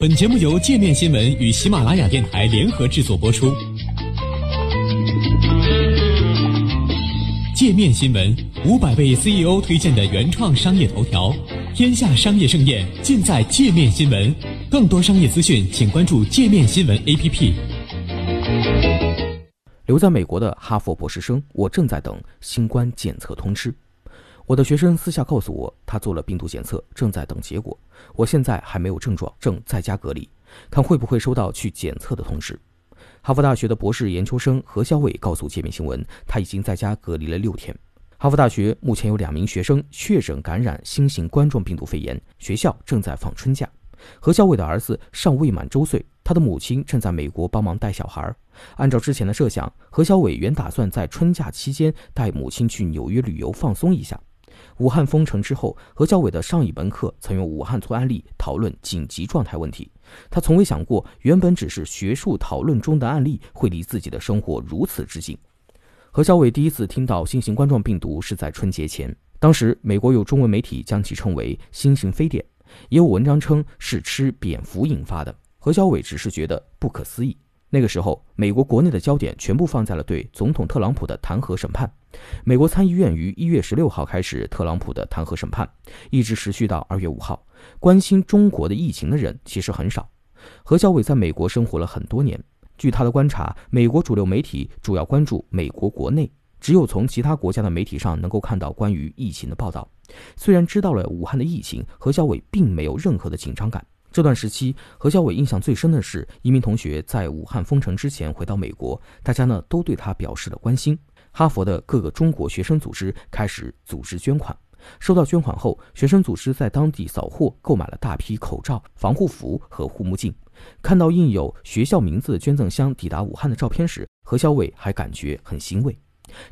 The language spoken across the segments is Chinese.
本节目由界面新闻与喜马拉雅电台联合制作播出。界面新闻五百位 CEO 推荐的原创商业头条，天下商业盛宴尽在界面新闻。更多商业资讯，请关注界面新闻 APP。留在美国的哈佛博士生，我正在等新冠检测通知。我的学生私下告诉我，他做了病毒检测，正在等结果。我现在还没有症状，正在家隔离，看会不会收到去检测的通知。哈佛大学的博士研究生何小伟告诉界面新闻，他已经在家隔离了六天。哈佛大学目前有两名学生确诊感染新型冠状病毒肺炎，学校正在放春假。何小伟的儿子尚未满周岁，他的母亲正在美国帮忙带小孩。按照之前的设想，何小伟原打算在春假期间带母亲去纽约旅游放松一下。武汉封城之后，何小伟的上一门课曾用武汉做案例讨论紧急状态问题。他从未想过，原本只是学术讨论中的案例会离自己的生活如此之近。何小伟第一次听到新型冠状病毒是在春节前，当时美国有中文媒体将其称为新型非典，也有文章称是吃蝙蝠引发的。何小伟只是觉得不可思议。那个时候，美国国内的焦点全部放在了对总统特朗普的弹劾审判。美国参议院于一月十六号开始特朗普的弹劾审判，一直持续到二月五号。关心中国的疫情的人其实很少。何小伟在美国生活了很多年，据他的观察，美国主流媒体主要关注美国国内，只有从其他国家的媒体上能够看到关于疫情的报道。虽然知道了武汉的疫情，何小伟并没有任何的紧张感。这段时期，何小伟印象最深的是，一名同学在武汉封城之前回到美国，大家呢都对他表示了关心。哈佛的各个中国学生组织开始组织捐款，收到捐款后，学生组织在当地扫货，购买了大批口罩、防护服和护目镜。看到印有学校名字的捐赠箱抵达武汉的照片时，何小伟还感觉很欣慰。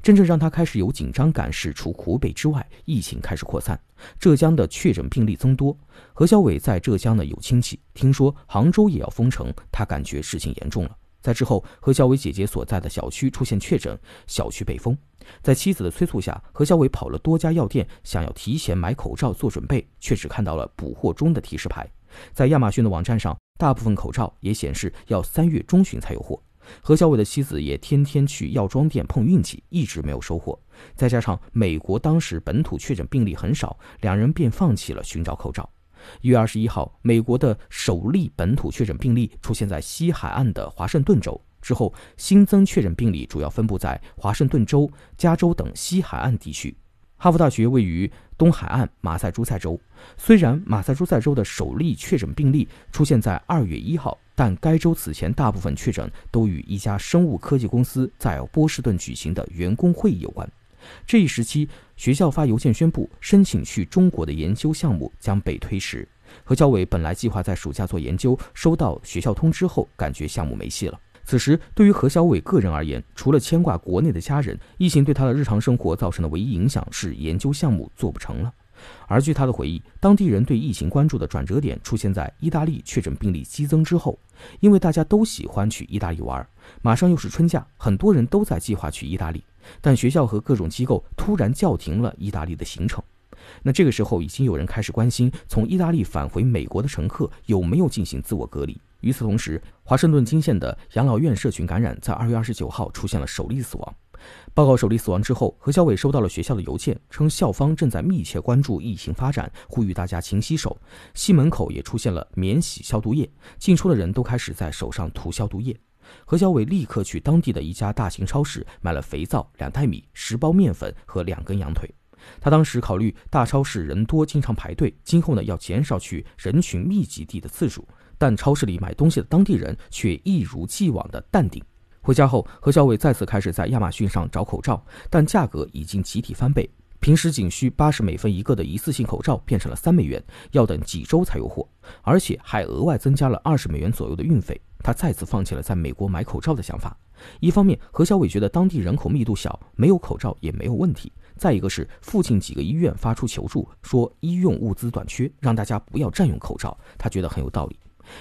真正让他开始有紧张感是，除湖北之外，疫情开始扩散，浙江的确诊病例增多。何小伟在浙江呢有亲戚，听说杭州也要封城，他感觉事情严重了。在之后，何小伟姐姐所在的小区出现确诊，小区被封。在妻子的催促下，何小伟跑了多家药店，想要提前买口罩做准备，却只看到了补货中的提示牌。在亚马逊的网站上，大部分口罩也显示要三月中旬才有货。何小伟的妻子也天天去药妆店碰运气，一直没有收获。再加上美国当时本土确诊病例很少，两人便放弃了寻找口罩。一月二十一号，美国的首例本土确诊病例出现在西海岸的华盛顿州之后，新增确诊病例主要分布在华盛顿州、加州等西海岸地区。哈佛大学位于东海岸马萨诸塞州，虽然马萨诸塞州的首例确诊病例出现在二月一号。但该州此前大部分确诊都与一家生物科技公司在波士顿举行的员工会议有关。这一时期，学校发邮件宣布，申请去中国的研究项目将被推迟。何小伟本来计划在暑假做研究，收到学校通知后，感觉项目没戏了。此时，对于何小伟个人而言，除了牵挂国内的家人，疫情对他的日常生活造成的唯一影响是研究项目做不成了。而据他的回忆，当地人对疫情关注的转折点出现在意大利确诊病例激增之后，因为大家都喜欢去意大利玩，马上又是春假，很多人都在计划去意大利，但学校和各种机构突然叫停了意大利的行程。那这个时候，已经有人开始关心从意大利返回美国的乘客有没有进行自我隔离。与此同时，华盛顿金县的养老院社群感染在二月二十九号出现了首例死亡。报告首例死亡之后，何小伟收到了学校的邮件，称校方正在密切关注疫情发展，呼吁大家勤洗手。西门口也出现了免洗消毒液，进出的人都开始在手上涂消毒液。何小伟立刻去当地的一家大型超市买了肥皂、两袋米、十包面粉和两根羊腿。他当时考虑大超市人多，经常排队，今后呢要减少去人群密集地的次数。但超市里买东西的当地人却一如既往的淡定。回家后，何小伟再次开始在亚马逊上找口罩，但价格已经集体翻倍。平时仅需八十美分一个的一次性口罩变成了三美元，要等几周才有货，而且还额外增加了二十美元左右的运费。他再次放弃了在美国买口罩的想法。一方面，何小伟觉得当地人口密度小，没有口罩也没有问题；再一个是附近几个医院发出求助，说医用物资短缺，让大家不要占用口罩。他觉得很有道理。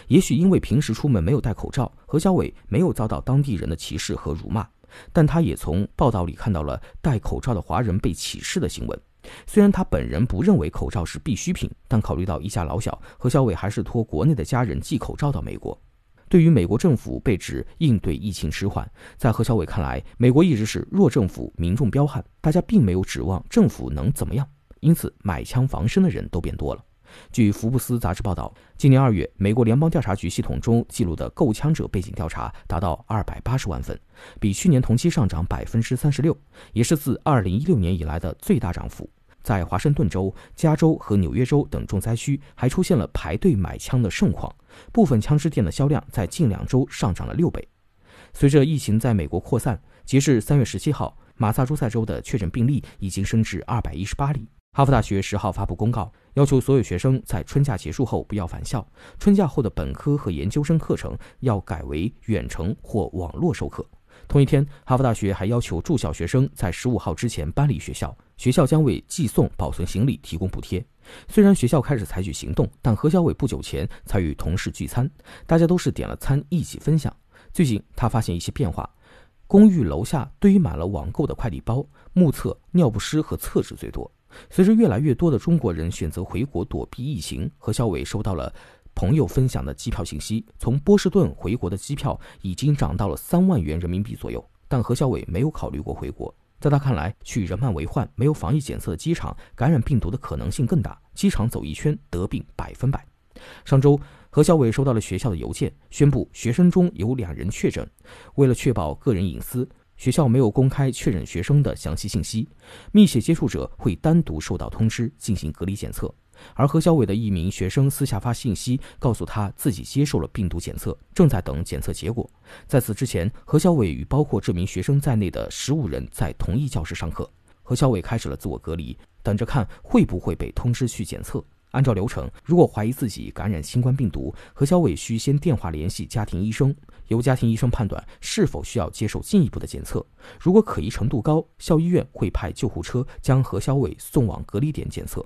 也许因为平时出门没有戴口罩，何小伟没有遭到当地人的歧视和辱骂，但他也从报道里看到了戴口罩的华人被歧视的新闻。虽然他本人不认为口罩是必需品，但考虑到一家老小，何小伟还是托国内的家人寄口罩到美国。对于美国政府被指应对疫情迟缓，在何小伟看来，美国一直是弱政府、民众彪悍，大家并没有指望政府能怎么样，因此买枪防身的人都变多了。据福布斯杂志报道，今年二月，美国联邦调查局系统中记录的购枪者背景调查达到二百八十万份，比去年同期上涨百分之三十六，也是自二零一六年以来的最大涨幅。在华盛顿州、加州和纽约州等重灾区，还出现了排队买枪的盛况，部分枪支店的销量在近两周上涨了六倍。随着疫情在美国扩散，截至三月十七号，马萨诸塞州的确诊病例已经升至二百一十八例。哈佛大学十号发布公告，要求所有学生在春假结束后不要返校。春假后的本科和研究生课程要改为远程或网络授课。同一天，哈佛大学还要求住校学生在十五号之前搬离学校，学校将为寄送保存行李提供补贴。虽然学校开始采取行动，但何小伟不久前才与同事聚餐，大家都是点了餐一起分享。最近他发现一些变化，公寓楼下堆满了网购的快递包，目测尿不湿和厕纸最多。随着越来越多的中国人选择回国躲避疫情，何小伟收到了朋友分享的机票信息。从波士顿回国的机票已经涨到了三万元人民币左右，但何小伟没有考虑过回国。在他看来，去人满为患、没有防疫检测的机场，感染病毒的可能性更大。机场走一圈，得病百分百。上周，何小伟收到了学校的邮件，宣布学生中有两人确诊。为了确保个人隐私。学校没有公开确认学生的详细信息，密切接触者会单独收到通知进行隔离检测。而何小伟的一名学生私下发信息告诉他自己接受了病毒检测，正在等检测结果。在此之前，何小伟与包括这名学生在内的十五人在同一教室上课。何小伟开始了自我隔离，等着看会不会被通知去检测。按照流程，如果怀疑自己感染新冠病毒，何小伟需先电话联系家庭医生，由家庭医生判断是否需要接受进一步的检测。如果可疑程度高，校医院会派救护车将何小伟送往隔离点检测。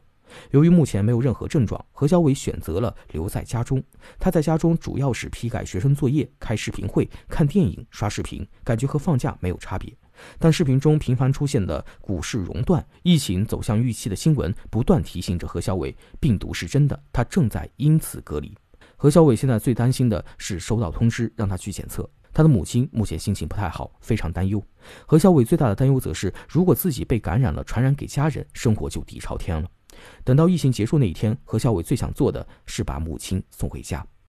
由于目前没有任何症状，何小伟选择了留在家中。他在家中主要是批改学生作业、开视频会、看电影、刷视频，感觉和放假没有差别。但视频中频繁出现的股市熔断、疫情走向预期的新闻，不断提醒着何小伟，病毒是真的，他正在因此隔离。何小伟现在最担心的是收到通知让他去检测。他的母亲目前心情不太好，非常担忧。何小伟最大的担忧则是，如果自己被感染了，传染给家人，生活就底朝天了。等到疫情结束那一天，何小伟最想做的是把母亲送回家。